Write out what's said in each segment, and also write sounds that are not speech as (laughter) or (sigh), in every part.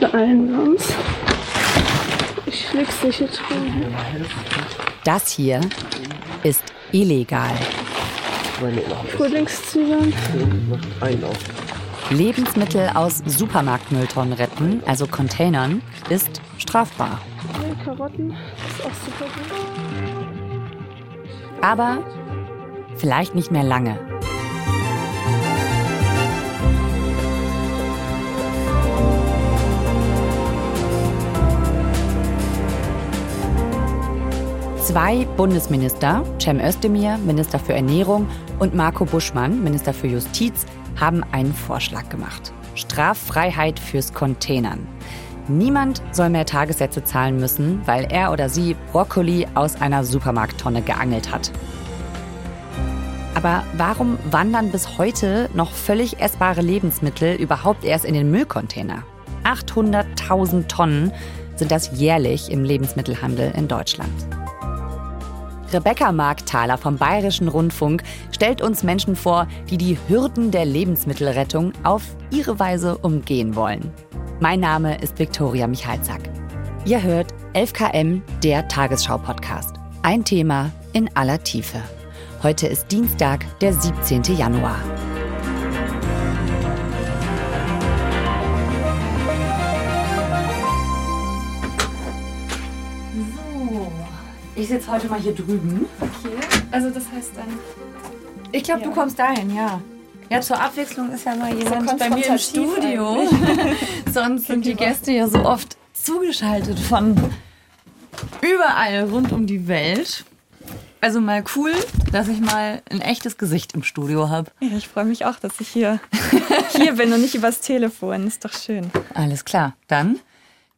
Beeilen wir uns. Ich schläg's dich jetzt Das hier ist illegal. Frühlingszwiebeln. Lebensmittel aus Supermarktmülltonnen retten, also Containern, ist strafbar. Karotten ist auch super gut. Aber vielleicht nicht mehr lange. Zwei Bundesminister, Cem Özdemir, Minister für Ernährung, und Marco Buschmann, Minister für Justiz, haben einen Vorschlag gemacht. Straffreiheit fürs Containern. Niemand soll mehr Tagessätze zahlen müssen, weil er oder sie Brokkoli aus einer Supermarkttonne geangelt hat. Aber warum wandern bis heute noch völlig essbare Lebensmittel überhaupt erst in den Müllcontainer? 800.000 Tonnen sind das jährlich im Lebensmittelhandel in Deutschland. Rebecca Markthaler vom Bayerischen Rundfunk stellt uns Menschen vor, die die Hürden der Lebensmittelrettung auf ihre Weise umgehen wollen. Mein Name ist Viktoria Michalzack. Ihr hört 11KM, der Tagesschau-Podcast. Ein Thema in aller Tiefe. Heute ist Dienstag, der 17. Januar. Ich sitze heute mal hier drüben. Okay, also das heißt dann. Ich glaube, Ja. du kommst dahin, ja. Ja, zur Abwechslung ist ja mal jemand So bei mir im Studio. (laughs) Sonst sind die Gäste ja so oft zugeschaltet von überall rund um die Welt. Also mal cool, dass ich mal ein echtes Gesicht im Studio habe. Ja, ich freue mich auch, dass ich hier, (laughs) hier bin und nicht übers Telefon. Ist doch schön. Alles klar, dann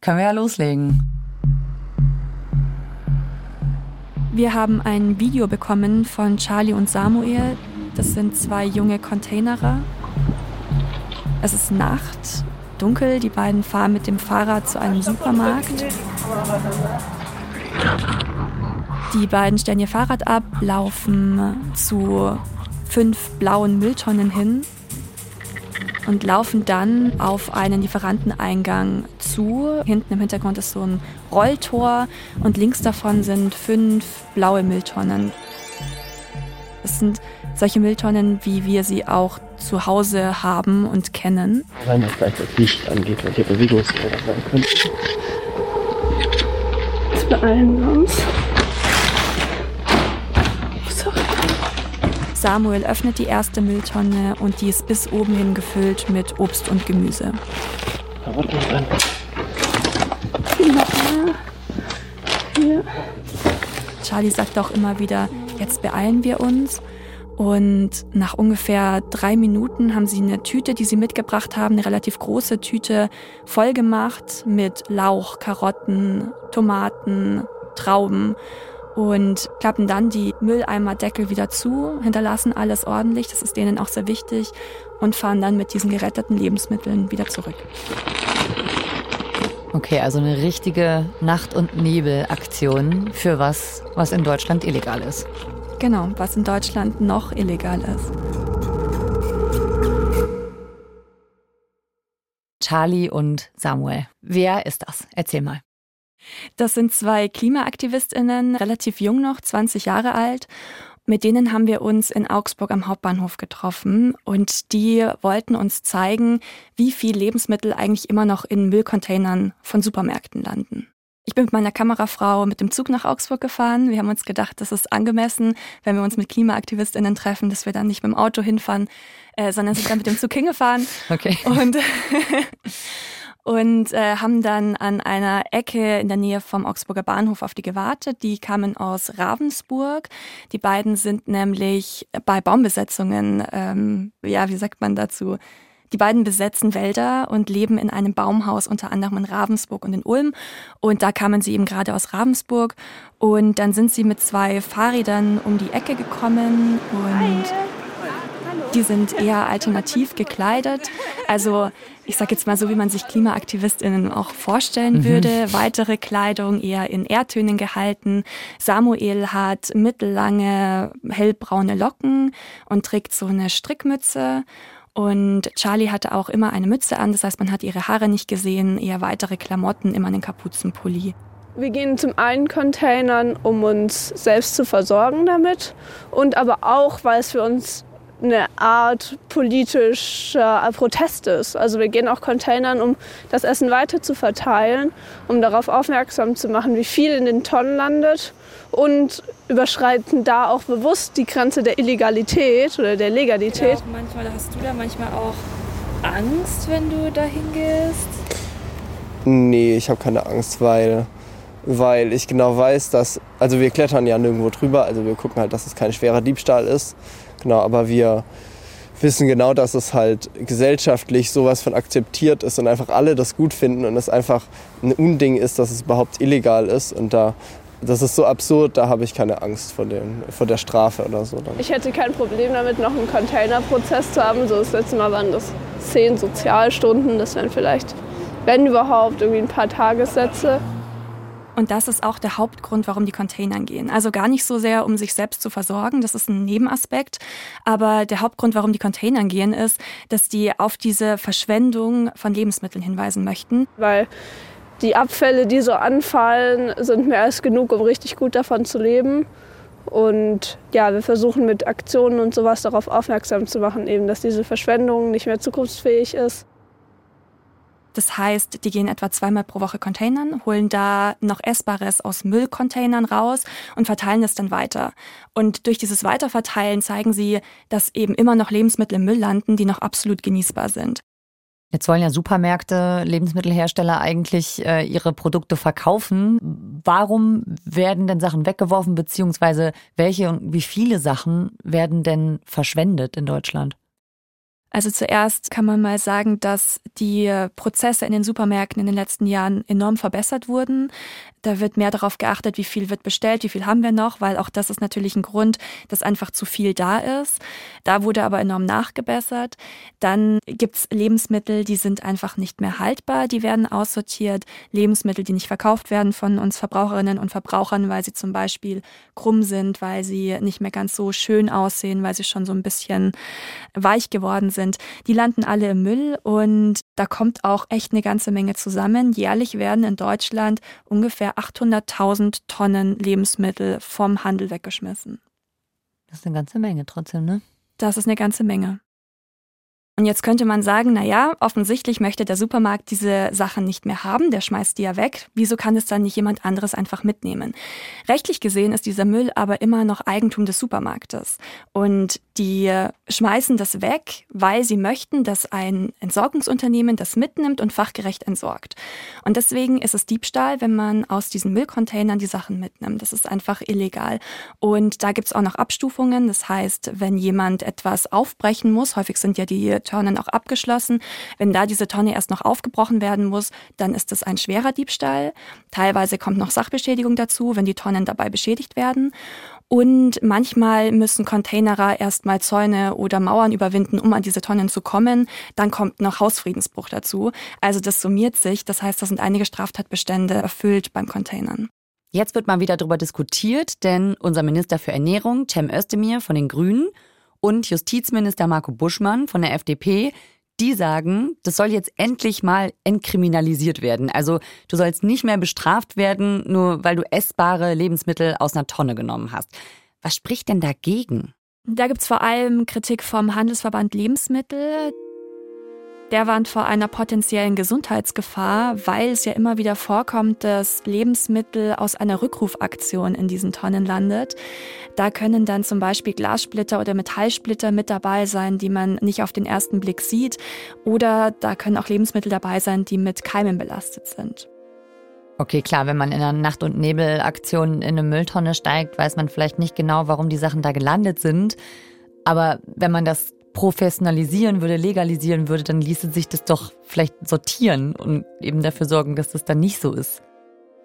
können wir ja loslegen. Wir haben ein Video bekommen von Charlie und Samuel. Das sind zwei junge Containerer. Es ist Nacht, dunkel. Die beiden fahren mit dem Fahrrad zu einem Supermarkt. Die beiden stellen ihr Fahrrad ab, laufen zu fünf blauen Mülltonnen hin und laufen dann auf einen Lieferanteneingang zu. Hinten im Hintergrund ist so ein Rolltor und links davon sind fünf blaue Mülltonnen. Das sind solche Mülltonnen, wie wir sie auch zu Hause haben und kennen. Rein, was gleich das Licht angeht, weil hier Bewegungsmelder sein können. Jetzt beeilen wir uns. Samuel öffnet die erste Mülltonne und die ist bis oben hin gefüllt mit Obst und Gemüse. Hier. Charlie sagt auch immer wieder, jetzt beeilen wir uns. Und nach ungefähr drei Minuten haben sie eine Tüte, die sie mitgebracht haben, eine relativ große Tüte, voll gemacht mit Lauch, Karotten, Tomaten, Trauben und klappen dann die Mülleimerdeckel wieder zu, hinterlassen alles ordentlich, das ist denen auch sehr wichtig, und fahren dann mit diesen geretteten Lebensmitteln wieder zurück. Okay, also eine richtige Nacht- und Nebel-Aktion für was, was in Deutschland illegal ist. Genau, was in Deutschland noch illegal ist. Charlie und Samuel. Wer ist das? Erzähl mal. Das sind zwei KlimaaktivistInnen, relativ jung noch, 20 Jahre alt. Mit denen haben wir uns in Augsburg am Hauptbahnhof getroffen und die wollten uns zeigen, wie viel Lebensmittel eigentlich immer noch in Müllcontainern von Supermärkten landen. Ich bin mit meiner Kamerafrau mit dem Zug nach Augsburg gefahren. Wir haben uns gedacht, das ist angemessen, wenn wir uns mit KlimaaktivistInnen treffen, dass wir dann nicht mit dem Auto hinfahren, äh, sondern sind dann mit dem Zug hingefahren. (laughs) Okay. Und, (laughs) und äh, haben dann an einer Ecke in der Nähe vom Augsburger Bahnhof auf die gewartet. Die kamen aus Ravensburg. Die beiden sind nämlich bei Baumbesetzungen, ähm, ja, wie sagt man dazu? Die beiden besetzen Wälder und leben in einem Baumhaus, unter anderem in Ravensburg und in Ulm. Und da kamen sie eben gerade aus Ravensburg. Und dann sind sie mit zwei Fahrrädern um die Ecke gekommen und die sind eher alternativ gekleidet. Also ich sage jetzt mal so, wie man sich KlimaaktivistInnen auch vorstellen würde. Weitere Kleidung eher in Erdtönen gehalten. Samuel hat mittellange hellbraune Locken und trägt so eine Strickmütze. Und Charlie hatte auch immer eine Mütze an, das heißt, man hat ihre Haare nicht gesehen, eher weitere Klamotten, immer einen Kapuzenpulli. Wir gehen zum einen Containern, um uns selbst zu versorgen damit und aber auch, weil es für uns eine Art politischer Protest ist. Also wir gehen auch Containern, um das Essen weiter zu verteilen, um darauf aufmerksam zu machen, wie viel in den Tonnen landet und überschreiten da auch bewusst die Grenze der Illegalität oder der Legalität. Genau, manchmal hast du da manchmal auch Angst, wenn du dahin gehst? Nee, ich habe keine Angst, weil, weil ich genau weiß, dass, also wir klettern ja nirgendwo drüber, also wir gucken halt, dass es kein schwerer Diebstahl ist. Genau, aber wir wissen genau, dass es halt gesellschaftlich sowas von akzeptiert ist und einfach alle das gut finden und es einfach ein Unding ist, dass es überhaupt illegal ist. Und da, das ist so absurd, da habe ich keine Angst vor, dem, vor der Strafe oder so. Ich hätte kein Problem damit, noch einen Containerprozess zu haben. So das letzte Mal waren das zehn Sozialstunden, das wären vielleicht, wenn überhaupt, irgendwie ein paar Tagessätze. Und das ist auch der Hauptgrund, warum die Containern gehen. Also gar nicht so sehr, um sich selbst zu versorgen, das ist ein Nebenaspekt. Aber der Hauptgrund, warum die Containern gehen, ist, dass die auf diese Verschwendung von Lebensmitteln hinweisen möchten. Weil die Abfälle, die so anfallen, sind mehr als genug, um richtig gut davon zu leben. Und ja, wir versuchen mit Aktionen und sowas darauf aufmerksam zu machen, eben, dass diese Verschwendung nicht mehr zukunftsfähig ist. Das heißt, die gehen etwa zweimal pro Woche Containern, holen da noch Essbares aus Müllcontainern raus und verteilen es dann weiter. Und durch dieses Weiterverteilen zeigen sie, dass eben immer noch Lebensmittel im Müll landen, die noch absolut genießbar sind. Jetzt wollen ja Supermärkte, Lebensmittelhersteller eigentlich äh, ihre Produkte verkaufen. Warum werden denn Sachen weggeworfen, beziehungsweise welche und wie viele Sachen werden denn verschwendet in Deutschland? Also zuerst kann man mal sagen, dass die Prozesse in den Supermärkten in den letzten Jahren enorm verbessert wurden. Da wird mehr darauf geachtet, wie viel wird bestellt, wie viel haben wir noch, weil auch das ist natürlich ein Grund, dass einfach zu viel da ist. Da wurde aber enorm nachgebessert. Dann gibt's Lebensmittel, die sind einfach nicht mehr haltbar, die werden aussortiert. Lebensmittel, die nicht verkauft werden von uns Verbraucherinnen und Verbrauchern, weil sie zum Beispiel krumm sind, weil sie nicht mehr ganz so schön aussehen, weil sie schon so ein bisschen weich geworden sind. Die landen alle im Müll und da kommt auch echt eine ganze Menge zusammen. Jährlich werden in Deutschland ungefähr 800.000 Tonnen Lebensmittel vom Handel weggeschmissen. Das ist eine ganze Menge trotzdem, ne? Das ist eine ganze Menge. Und jetzt könnte man sagen, na ja, offensichtlich möchte der Supermarkt diese Sachen nicht mehr haben, der schmeißt die ja weg. Wieso kann es dann nicht jemand anderes einfach mitnehmen? Rechtlich gesehen ist dieser Müll aber immer noch Eigentum des Supermarktes. Und die schmeißen das weg, weil sie möchten, dass ein Entsorgungsunternehmen das mitnimmt und fachgerecht entsorgt. Und deswegen ist es Diebstahl, wenn man aus diesen Müllcontainern die Sachen mitnimmt. Das ist einfach illegal. Und da gibt's auch noch Abstufungen. Das heißt, wenn jemand etwas aufbrechen muss, häufig sind ja die Tonnen auch abgeschlossen. Wenn da diese Tonne erst noch aufgebrochen werden muss, dann ist es ein schwerer Diebstahl. Teilweise kommt noch Sachbeschädigung dazu, wenn die Tonnen dabei beschädigt werden. Und manchmal müssen Containerer erstmal Zäune oder Mauern überwinden, um an diese Tonnen zu kommen. Dann kommt noch Hausfriedensbruch dazu. Also das summiert sich. Das heißt, da sind einige Straftatbestände erfüllt beim Containern. Jetzt wird mal wieder darüber diskutiert, denn unser Minister für Ernährung, Cem Özdemir von den Grünen, und Justizminister Marco Buschmann von der FDP, die sagen, das soll jetzt endlich mal entkriminalisiert werden. Also du sollst nicht mehr bestraft werden, nur weil du essbare Lebensmittel aus einer Tonne genommen hast. Was spricht denn dagegen? Da gibt's vor allem Kritik vom Handelsverband Lebensmittel. Der warnt vor einer potenziellen Gesundheitsgefahr, weil es ja immer wieder vorkommt, dass Lebensmittel aus einer Rückrufaktion in diesen Tonnen landet. Da können dann zum Beispiel Glassplitter oder Metallsplitter mit dabei sein, die man nicht auf den ersten Blick sieht. Oder da können auch Lebensmittel dabei sein, die mit Keimen belastet sind. Okay, klar, wenn man in einer Nacht- und Nebelaktion in eine Mülltonne steigt, weiß man vielleicht nicht genau, warum die Sachen da gelandet sind. Aber wenn man das professionalisieren würde, legalisieren würde, dann ließe sich das doch vielleicht sortieren und eben dafür sorgen, dass das dann nicht so ist.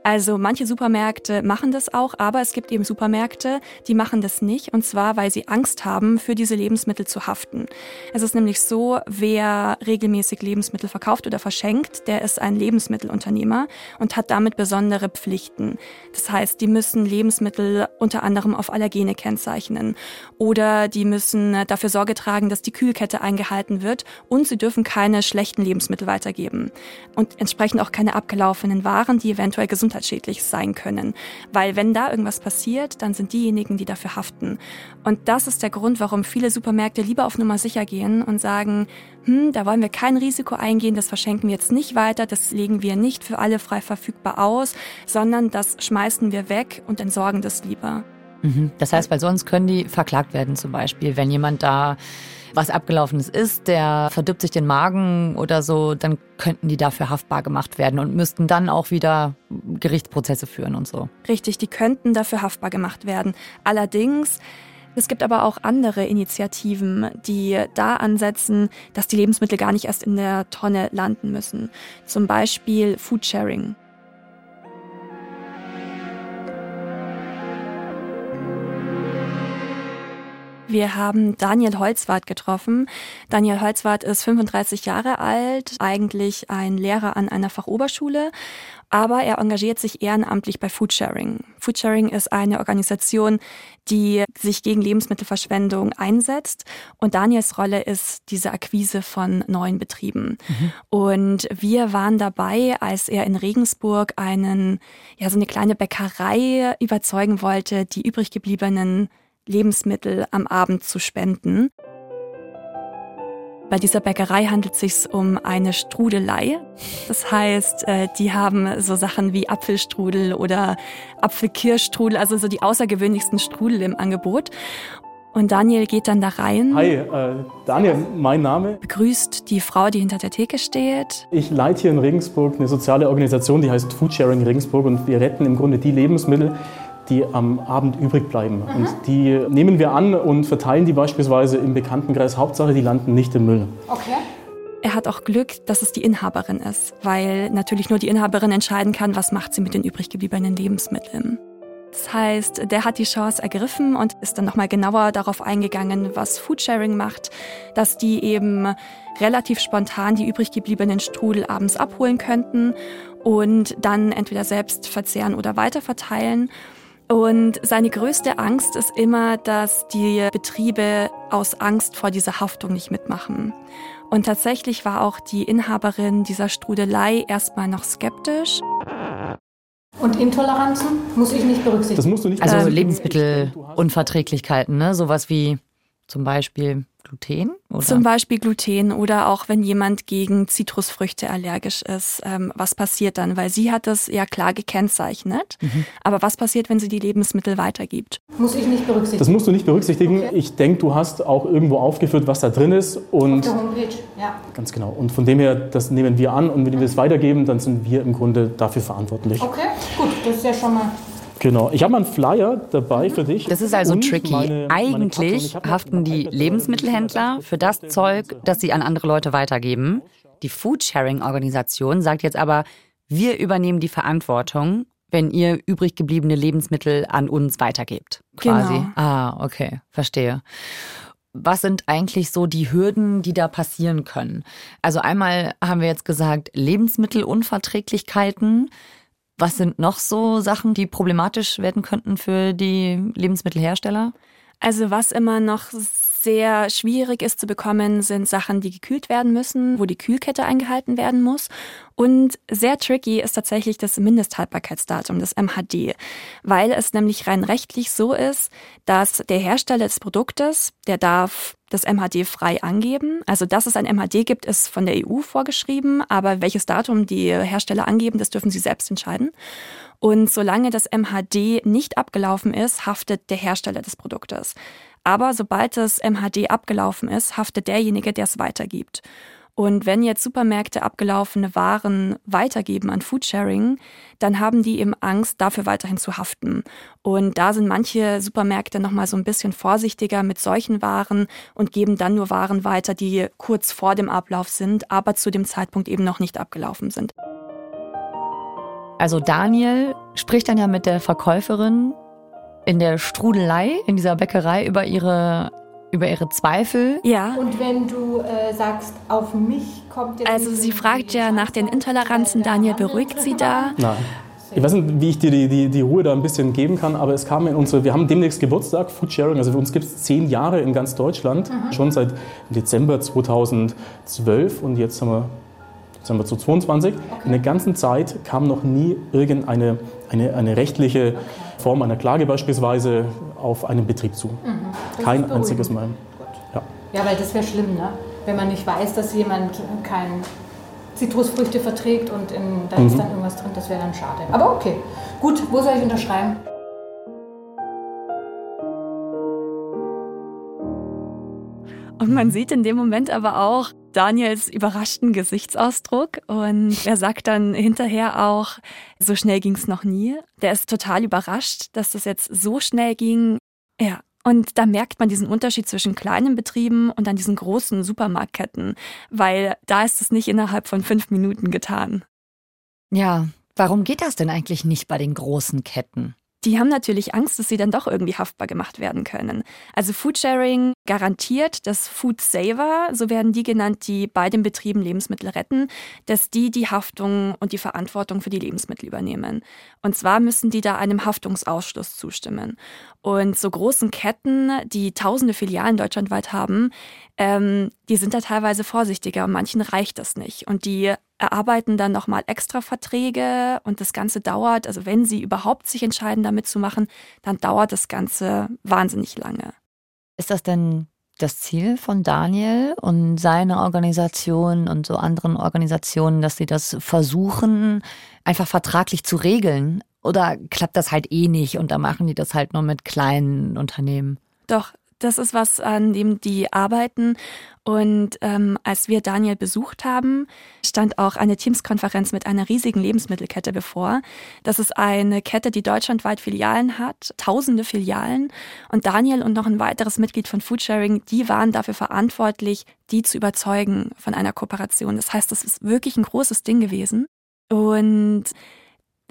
Also manche Supermärkte machen das auch, aber es gibt eben Supermärkte, die machen das nicht. Und zwar, weil sie Angst haben, für diese Lebensmittel zu haften. Es ist nämlich so, wer regelmäßig Lebensmittel verkauft oder verschenkt, der ist ein Lebensmittelunternehmer und hat damit besondere Pflichten. Das heißt, die müssen Lebensmittel unter anderem auf Allergene kennzeichnen oder die müssen dafür Sorge tragen, dass die Kühlkette eingehalten wird und sie dürfen keine schlechten Lebensmittel weitergeben und entsprechend auch keine abgelaufenen Waren, die eventuell gesundheitsschädlich sein können. Weil wenn da irgendwas passiert, dann sind diejenigen, die dafür haften. Und das ist der Grund, warum viele Supermärkte lieber auf Nummer sicher gehen und sagen, hm, da wollen wir kein Risiko eingehen, das verschenken wir jetzt nicht weiter, das legen wir nicht für alle frei verfügbar aus, sondern das schmeißen wir weg und entsorgen das lieber. Mhm. Das heißt, weil sonst können die verklagt werden zum Beispiel, wenn jemand da was abgelaufenes ist, der verdirbt sich den Magen oder so, dann könnten die dafür haftbar gemacht werden und müssten dann auch wieder Gerichtsprozesse führen und so. Richtig, die könnten dafür haftbar gemacht werden. Allerdings es gibt aber auch andere Initiativen, die da ansetzen, dass die Lebensmittel gar nicht erst in der Tonne landen müssen. Zum Beispiel Foodsharing. Wir haben Daniel Holzwart getroffen. Daniel Holzwart ist 35 Jahre alt, eigentlich ein Lehrer an einer Fachoberschule, aber er engagiert sich ehrenamtlich bei Foodsharing. Foodsharing ist eine Organisation, die sich gegen Lebensmittelverschwendung einsetzt und Daniels Rolle ist diese Akquise von neuen Betrieben. Mhm. Und wir waren dabei, als er in Regensburg einen, ja, so eine kleine Bäckerei überzeugen wollte, die übrig gebliebenen Lebensmittel am Abend zu spenden. Bei dieser Bäckerei handelt es sich um eine Strudelei. Das heißt, äh, die haben so Sachen wie Apfelstrudel oder Apfelkirschstrudel, also so die außergewöhnlichsten Strudel im Angebot. Und Daniel geht dann da rein. Hi, äh, Daniel, mein Name. Begrüßt die Frau, die hinter der Theke steht. Ich leite hier in Regensburg eine soziale Organisation, die heißt Foodsharing Regensburg und wir retten im Grunde die Lebensmittel, die am Abend übrig bleiben. Mhm. Und die nehmen wir an und verteilen die beispielsweise im Bekanntenkreis. Hauptsache, die landen nicht im Müll. Okay. Er hat auch Glück, dass es die Inhaberin ist, weil natürlich nur die Inhaberin entscheiden kann, was macht sie mit den übrig gebliebenen Lebensmitteln. Das heißt, der hat die Chance ergriffen und ist dann nochmal genauer darauf eingegangen, was Foodsharing macht, dass die eben relativ spontan die übrig gebliebenen Strudel abends abholen könnten und dann entweder selbst verzehren oder weiterverteilen. Und seine größte Angst ist immer, dass die Betriebe aus Angst vor dieser Haftung nicht mitmachen. Und tatsächlich war auch die Inhaberin dieser Strudelei erstmal noch skeptisch. Und Intoleranzen muss ich nicht berücksichtigen. Das musst du nicht. Also Lebensmittelunverträglichkeiten, ne? Sowas wie zum Beispiel Gluten? Oder? Zum Beispiel Gluten oder auch wenn jemand gegen Zitrusfrüchte allergisch ist. Ähm, was passiert dann? Weil sie hat das ja klar gekennzeichnet. Mhm. Aber was passiert, wenn sie die Lebensmittel weitergibt? Muss ich nicht berücksichtigen. Das musst du nicht berücksichtigen. Okay. Ich denke, du hast auch irgendwo aufgeführt, was da drin ist. Und Auf der Homepage, ja. Ganz genau. Und von dem her, das nehmen wir an. Und wenn wir es weitergeben, dann sind wir im Grunde dafür verantwortlich. Okay, gut. Das ist ja schon mal Genau. Ich habe mal einen Flyer dabei für dich. Das ist also tricky. Meine, Eigentlich meine haften die Lebensmittelhändler für das Zeug, das sie an andere Leute weitergeben. Die Foodsharing-Organisation sagt jetzt aber, wir übernehmen die Verantwortung, wenn ihr übrig gebliebene Lebensmittel an uns weitergebt. Quasi. Genau. Ah, okay, verstehe. Was sind eigentlich so die Hürden, die da passieren können? Also einmal haben wir jetzt gesagt, Lebensmittelunverträglichkeiten. Was sind noch so Sachen, die problematisch werden könnten für die Lebensmittelhersteller? Also was immer noch sehr schwierig ist zu bekommen, sind Sachen, die gekühlt werden müssen, wo die Kühlkette eingehalten werden muss. Und sehr tricky ist tatsächlich das Mindesthaltbarkeitsdatum, das MHD, weil es nämlich rein rechtlich so ist, dass der Hersteller des Produktes, der darf das MHD frei angeben. Also, dass es ein MHD gibt, ist von der EU vorgeschrieben, aber welches Datum die Hersteller angeben, das dürfen sie selbst entscheiden. Und solange das MHD nicht abgelaufen ist, haftet der Hersteller des Produktes. Aber sobald das MHD abgelaufen ist, haftet derjenige, der es weitergibt. Und wenn jetzt Supermärkte abgelaufene Waren weitergeben an Foodsharing, dann haben die eben Angst, dafür weiterhin zu haften. Und da sind manche Supermärkte nochmal so ein bisschen vorsichtiger mit solchen Waren und geben dann nur Waren weiter, die kurz vor dem Ablauf sind, aber zu dem Zeitpunkt eben noch nicht abgelaufen sind. Also Daniel spricht dann ja mit der Verkäuferin in der Strudelei, in dieser Bäckerei über ihre über ihre Zweifel. Ja. Und wenn du äh, sagst, auf mich kommt jetzt. Also sie fragt ja nach den Intoleranzen. Daniel beruhigt sie da. Nein. Ich weiß nicht, wie ich dir die, die, die Ruhe da ein bisschen geben kann, aber es kam in unsere, wir haben demnächst Geburtstag, Foodsharing, also für uns gibt es zehn Jahre in ganz Deutschland, mhm. schon seit Dezember 2012 und jetzt haben wir Dezember 2022. Okay. In der ganzen Zeit kam noch nie irgendeine eine, eine rechtliche Form einer Klage beispielsweise auf einen Betrieb zu. Mhm. Kein einziges Mal. Ja. ja, weil das wäre schlimm, ne? wenn man nicht weiß, dass jemand kein Zitrusfrüchte verträgt und in, da mhm. ist dann irgendwas drin, das wäre dann schade. Aber okay, gut, wo soll ich unterschreiben? Und man sieht in dem Moment aber auch Daniels überraschten Gesichtsausdruck und er sagt dann hinterher auch, so schnell ging es noch nie. Der ist total überrascht, dass das jetzt so schnell ging. Ja, und da merkt man diesen Unterschied zwischen kleinen Betrieben und dann diesen großen Supermarktketten, weil da ist es nicht innerhalb von fünf Minuten getan. Ja, warum geht das denn eigentlich nicht bei den großen Ketten? Die haben natürlich Angst, dass sie dann doch irgendwie haftbar gemacht werden können. Also Foodsharing garantiert, dass Food Saver, so werden die genannt, die bei den Betrieben Lebensmittel retten, dass die die Haftung und die Verantwortung für die Lebensmittel übernehmen. Und zwar müssen die da einem Haftungsausschluss zustimmen. Und so großen Ketten, die tausende Filialen deutschlandweit haben, ähm, die sind da teilweise vorsichtiger. Manchen reicht das nicht. Und die erarbeiten dann nochmal extra Verträge und das Ganze dauert, also wenn sie überhaupt sich entscheiden, damit zu machen, dann dauert das Ganze wahnsinnig lange. Ist das denn das Ziel von Daniel und seiner Organisation und so anderen Organisationen, dass sie das versuchen, einfach vertraglich zu regeln? Oder klappt das halt eh nicht und da machen die das halt nur mit kleinen Unternehmen? Doch, das ist was, an dem die arbeiten. Und ähm, als wir Daniel besucht haben, stand auch eine Teamskonferenz mit einer riesigen Lebensmittelkette bevor. Das ist eine Kette, die deutschlandweit Filialen hat, tausende Filialen. Und Daniel und noch ein weiteres Mitglied von Foodsharing, die waren dafür verantwortlich, die zu überzeugen von einer Kooperation. Das heißt, das ist wirklich ein großes Ding gewesen. Und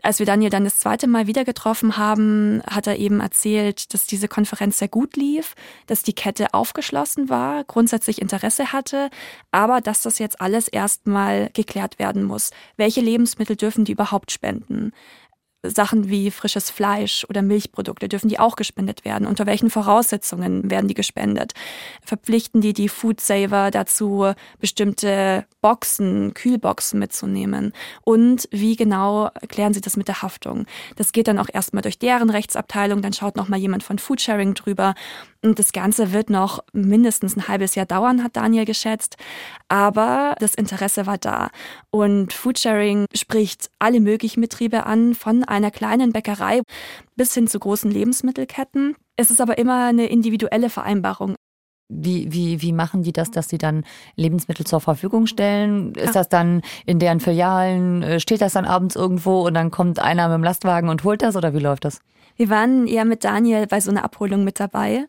als wir Daniel dann das zweite Mal wieder getroffen haben, hat er eben erzählt, dass diese Konferenz sehr gut lief, dass die Kette aufgeschlossen war, grundsätzlich Interesse hatte, aber dass das jetzt alles erstmal geklärt werden muss. Welche Lebensmittel dürfen die überhaupt spenden? Sachen wie frisches Fleisch oder Milchprodukte, dürfen die auch gespendet werden? Unter welchen Voraussetzungen werden die gespendet? Verpflichten die die Food Saver dazu, bestimmte Boxen, Kühlboxen mitzunehmen? Und wie genau klären sie das mit der Haftung? Das geht dann auch erstmal durch deren Rechtsabteilung, dann schaut nochmal jemand von Foodsharing drüber und das Ganze wird noch mindestens ein halbes Jahr dauern, hat Daniel geschätzt. Aber das Interesse war da. Und Foodsharing spricht alle möglichen Betriebe an, von einer kleinen Bäckerei bis hin zu großen Lebensmittelketten. Es ist aber immer eine individuelle Vereinbarung. Wie, wie, wie machen die das, dass sie dann Lebensmittel zur Verfügung stellen? Ist das dann in deren Filialen, äh, steht das dann abends irgendwo und dann kommt einer mit dem Lastwagen und holt das oder wie läuft das? Wir waren ja mit Daniel bei so einer Abholung mit dabei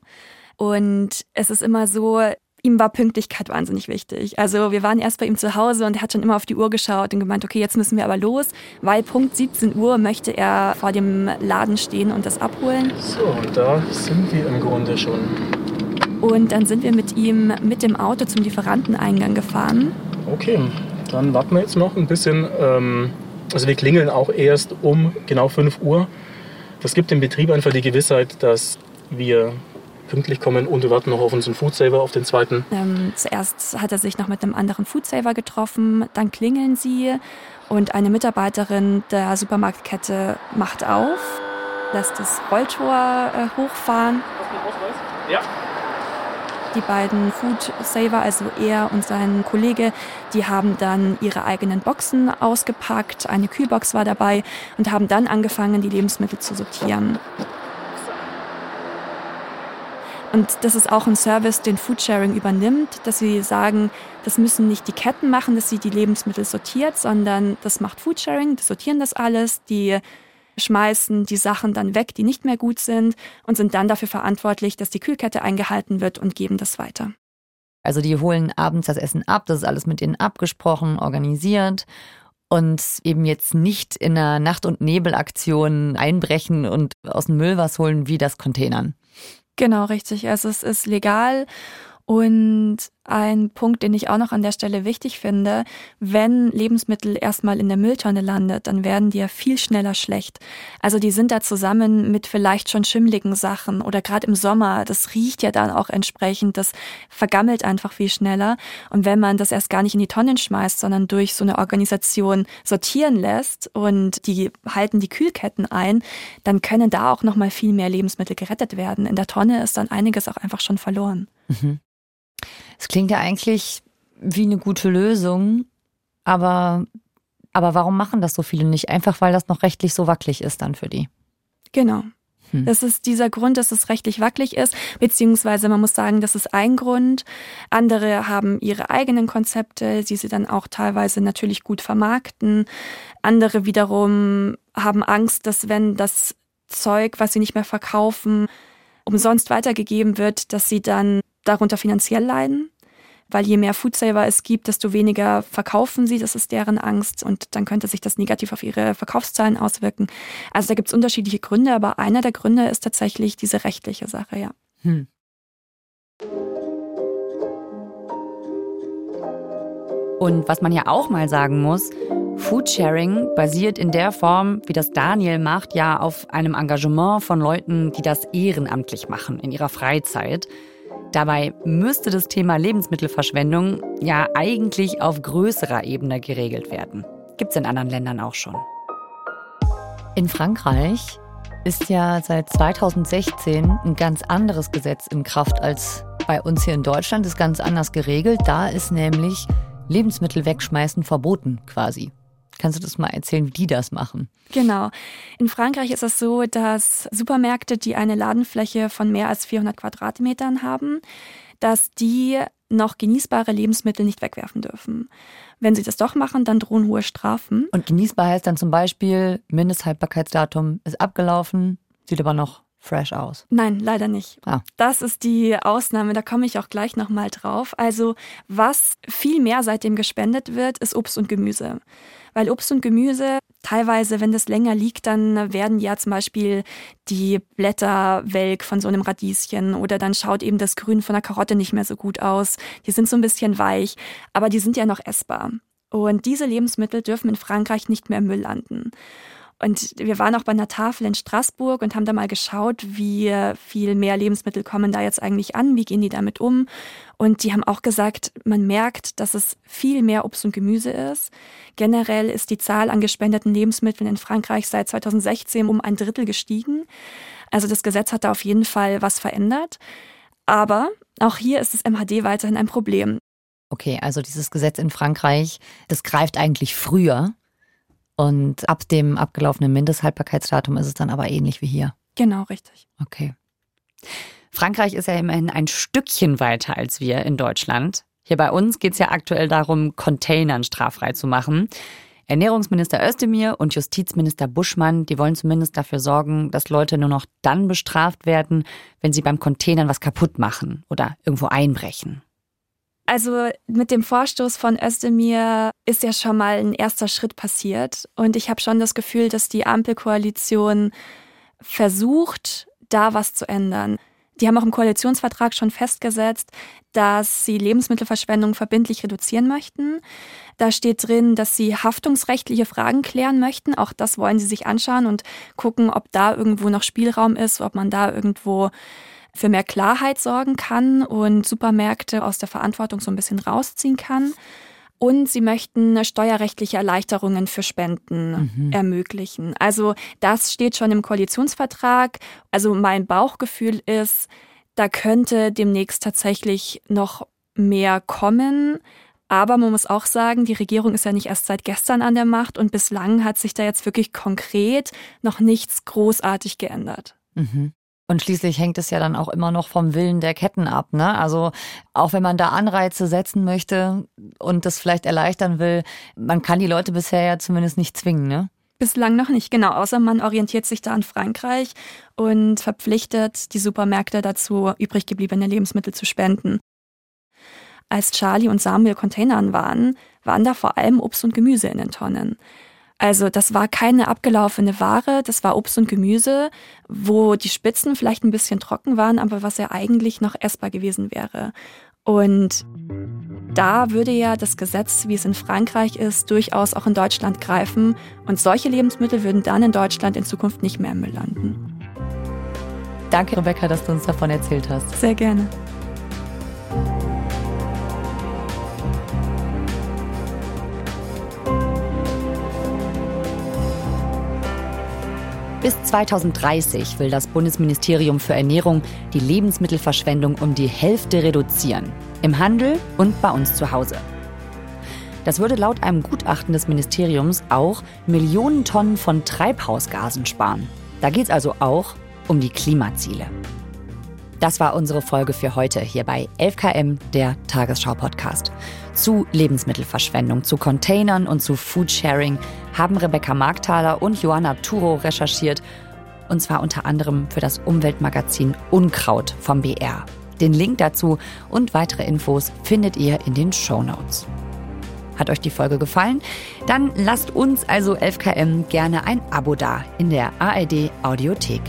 und es ist immer so, ihm war Pünktlichkeit wahnsinnig wichtig. Also wir waren erst bei ihm zu Hause und er hat schon immer auf die Uhr geschaut und gemeint, okay, jetzt müssen wir aber los, weil Punkt 17 Uhr möchte er vor dem Laden stehen und das abholen. So, und da sind wir im Grunde schon. Und dann sind wir mit ihm mit dem Auto zum Lieferanteneingang gefahren. Okay, dann warten wir jetzt noch ein bisschen. Ähm, also wir klingeln auch erst um genau 5 Uhr. Das gibt dem Betrieb einfach die Gewissheit, dass wir pünktlich kommen und wir warten noch auf unseren Foodsaver, auf den zweiten. Ähm, zuerst hat er sich noch mit einem anderen Foodsaver getroffen, dann klingeln sie und eine Mitarbeiterin der Supermarktkette macht auf, lässt das Rolltor äh, hochfahren. Ja. Die beiden Food Saver, also er und sein Kollege, die haben dann ihre eigenen Boxen ausgepackt. Eine Kühlbox war dabei und haben dann angefangen, die Lebensmittel zu sortieren. Und das ist auch ein Service, den Foodsharing übernimmt, dass sie sagen, das müssen nicht die Ketten machen, dass sie die Lebensmittel sortiert, sondern das macht Foodsharing, die sortieren das alles, die schmeißen die Sachen dann weg, die nicht mehr gut sind und sind dann dafür verantwortlich, dass die Kühlkette eingehalten wird und geben das weiter. Also die holen abends das Essen ab, das ist alles mit denen abgesprochen, organisiert und eben jetzt nicht in einer Nacht- und Nebelaktion einbrechen und aus dem Müll was holen wie das Containern. Genau, richtig. Also es ist legal und ein Punkt, den ich auch noch an der Stelle wichtig finde, wenn Lebensmittel erstmal in der Mülltonne landet, dann werden die ja viel schneller schlecht. Also die sind da zusammen mit vielleicht schon schimmligen Sachen oder gerade im Sommer, das riecht ja dann auch entsprechend, das vergammelt einfach viel schneller. Und wenn man das erst gar nicht in die Tonnen schmeißt, sondern durch so eine Organisation sortieren lässt und die halten die Kühlketten ein, dann können da auch noch mal viel mehr Lebensmittel gerettet werden. In der Tonne ist dann einiges auch einfach schon verloren. Mhm. Es klingt ja eigentlich wie eine gute Lösung, aber, aber warum machen das so viele nicht? Einfach weil das noch rechtlich so wackelig ist dann für die. Genau. Hm. Das ist dieser Grund, dass es rechtlich wackelig ist, beziehungsweise man muss sagen, das ist ein Grund. Andere haben ihre eigenen Konzepte, die sie dann auch teilweise natürlich gut vermarkten. Andere wiederum haben Angst, dass wenn das Zeug, was sie nicht mehr verkaufen, umsonst weitergegeben wird, dass sie dann darunter finanziell leiden. Weil je mehr Foodsaver es gibt, desto weniger verkaufen sie. Das ist deren Angst. Und dann könnte sich das negativ auf ihre Verkaufszahlen auswirken. Also da gibt es unterschiedliche Gründe, aber einer der Gründe ist tatsächlich diese rechtliche Sache, ja. Hm. Und was man ja auch mal sagen muss, Foodsharing basiert in der Form, wie das Daniel macht, ja auf einem Engagement von Leuten, die das ehrenamtlich machen in ihrer Freizeit. Dabei müsste das Thema Lebensmittelverschwendung ja eigentlich auf größerer Ebene geregelt werden. Gibt es in anderen Ländern auch schon. In Frankreich ist ja seit 2016 ein ganz anderes Gesetz in Kraft als bei uns hier in Deutschland. Ist ganz anders geregelt. Da ist nämlich Lebensmittel wegschmeißen verboten quasi. Kannst du das mal erzählen, wie die das machen? Genau. In Frankreich ist es so, dass Supermärkte, die eine Ladenfläche von mehr als 400 Quadratmetern haben, dass die noch genießbare Lebensmittel nicht wegwerfen dürfen. Wenn sie das doch machen, dann drohen hohe Strafen. Und genießbar heißt dann zum Beispiel, Mindesthaltbarkeitsdatum ist abgelaufen, sieht aber noch fresh aus? Nein, leider nicht. Ah. Das ist die Ausnahme, da komme ich auch gleich nochmal drauf. Also was viel mehr seitdem gespendet wird, ist Obst und Gemüse. Weil Obst und Gemüse, teilweise, wenn das länger liegt, dann werden ja zum Beispiel die Blätter welk von so einem Radieschen oder dann schaut eben das Grün von der Karotte nicht mehr so gut aus. Die sind so ein bisschen weich, aber die sind ja noch essbar. Und diese Lebensmittel dürfen in Frankreich nicht mehr im Müll landen. Und wir waren auch bei einer Tafel in Straßburg und haben da mal geschaut, wie viel mehr Lebensmittel kommen da jetzt eigentlich an, wie gehen die damit um. Und die haben auch gesagt, man merkt, dass es viel mehr Obst und Gemüse ist. Generell ist die Zahl an gespendeten Lebensmitteln in Frankreich seit 2016 um ein Drittel gestiegen. Also das Gesetz hat da auf jeden Fall was verändert. Aber auch hier ist das MHD weiterhin ein Problem. Okay, also dieses Gesetz in Frankreich, das greift eigentlich früher und ab dem abgelaufenen Mindesthaltbarkeitsdatum ist es dann aber ähnlich wie hier. Genau, richtig. Okay. Frankreich ist ja immerhin ein Stückchen weiter als wir in Deutschland. Hier bei uns geht es ja aktuell darum, Containern straffrei zu machen. Ernährungsminister Özdemir und Justizminister Buschmann, die wollen zumindest dafür sorgen, dass Leute nur noch dann bestraft werden, wenn sie beim Containern was kaputt machen oder irgendwo einbrechen. Also mit dem Vorstoß von Özdemir ist ja schon mal ein erster Schritt passiert. Und ich habe schon das Gefühl, dass die Ampelkoalition versucht, da was zu ändern. Die haben auch im Koalitionsvertrag schon festgesetzt, dass sie Lebensmittelverschwendung verbindlich reduzieren möchten. Da steht drin, dass sie haftungsrechtliche Fragen klären möchten. Auch das wollen sie sich anschauen und gucken, ob da irgendwo noch Spielraum ist, ob man da irgendwo für mehr Klarheit sorgen kann und Supermärkte aus der Verantwortung so ein bisschen rausziehen kann. Und sie möchten steuerrechtliche Erleichterungen für Spenden mhm. ermöglichen. Also das steht schon im Koalitionsvertrag. Also mein Bauchgefühl ist, da könnte demnächst tatsächlich noch mehr kommen. Aber man muss auch sagen, die Regierung ist ja nicht erst seit gestern an der Macht und bislang hat sich da jetzt wirklich konkret noch nichts großartig geändert. Mhm. Und schließlich hängt es ja dann auch immer noch vom Willen der Ketten ab. Ne? Also auch wenn man da Anreize setzen möchte und das vielleicht erleichtern will, man kann die Leute bisher ja zumindest nicht zwingen. Ne? Bislang noch nicht, genau. Außer man orientiert sich da an Frankreich und verpflichtet die Supermärkte dazu, übrig gebliebene Lebensmittel zu spenden. als Charlie und Samuel Containern waren, waren da vor allem Obst und Gemüse in den Tonnen. Also das war keine abgelaufene Ware, das war Obst und Gemüse, wo die Spitzen vielleicht ein bisschen trocken waren, aber was ja eigentlich noch essbar gewesen wäre. Und da würde ja das Gesetz, wie es in Frankreich ist, durchaus auch in Deutschland greifen. Und solche Lebensmittel würden dann in Deutschland in Zukunft nicht mehr im Müll landen. Danke, Rebecca, dass du uns davon erzählt hast. Sehr gerne. Bis 2030 will das Bundesministerium für Ernährung die Lebensmittelverschwendung um die Hälfte reduzieren. Im Handel und bei uns zu Hause. Das würde laut einem Gutachten des Ministeriums auch Millionen Tonnen von Treibhausgasen sparen. Da geht es also auch um die Klimaziele. Das war unsere Folge für heute hier bei 11KM, der Tagesschau-Podcast. Zu Lebensmittelverschwendung, zu Containern und zu Foodsharing haben Rebecca Markthaler und Johanna Turo recherchiert. Und zwar unter anderem für das Umweltmagazin Unkraut vom BR. Den Link dazu und weitere Infos findet ihr in den Show Notes. Hat euch die Folge gefallen? Dann lasst uns also 11KM gerne ein Abo da in der ARD Audiothek.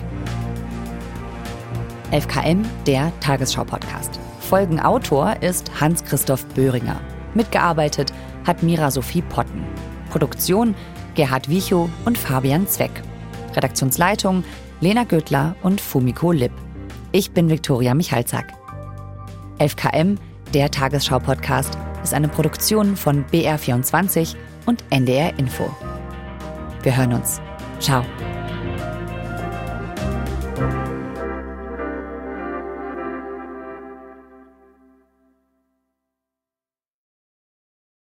11KM, der Tagesschau-Podcast. Folgenautor ist Hans-Christoph Böhringer. Mitgearbeitet hat Mira Sophie Potten. Produktion Gerhard Wichow und Fabian Zweck. Redaktionsleitung Lena Göttler und Fumiko Lipp. Ich bin Viktoria Michalzack. 11KM, der Tagesschau-Podcast, ist eine Produktion von BR24 und NDR Info. Wir hören uns. Ciao.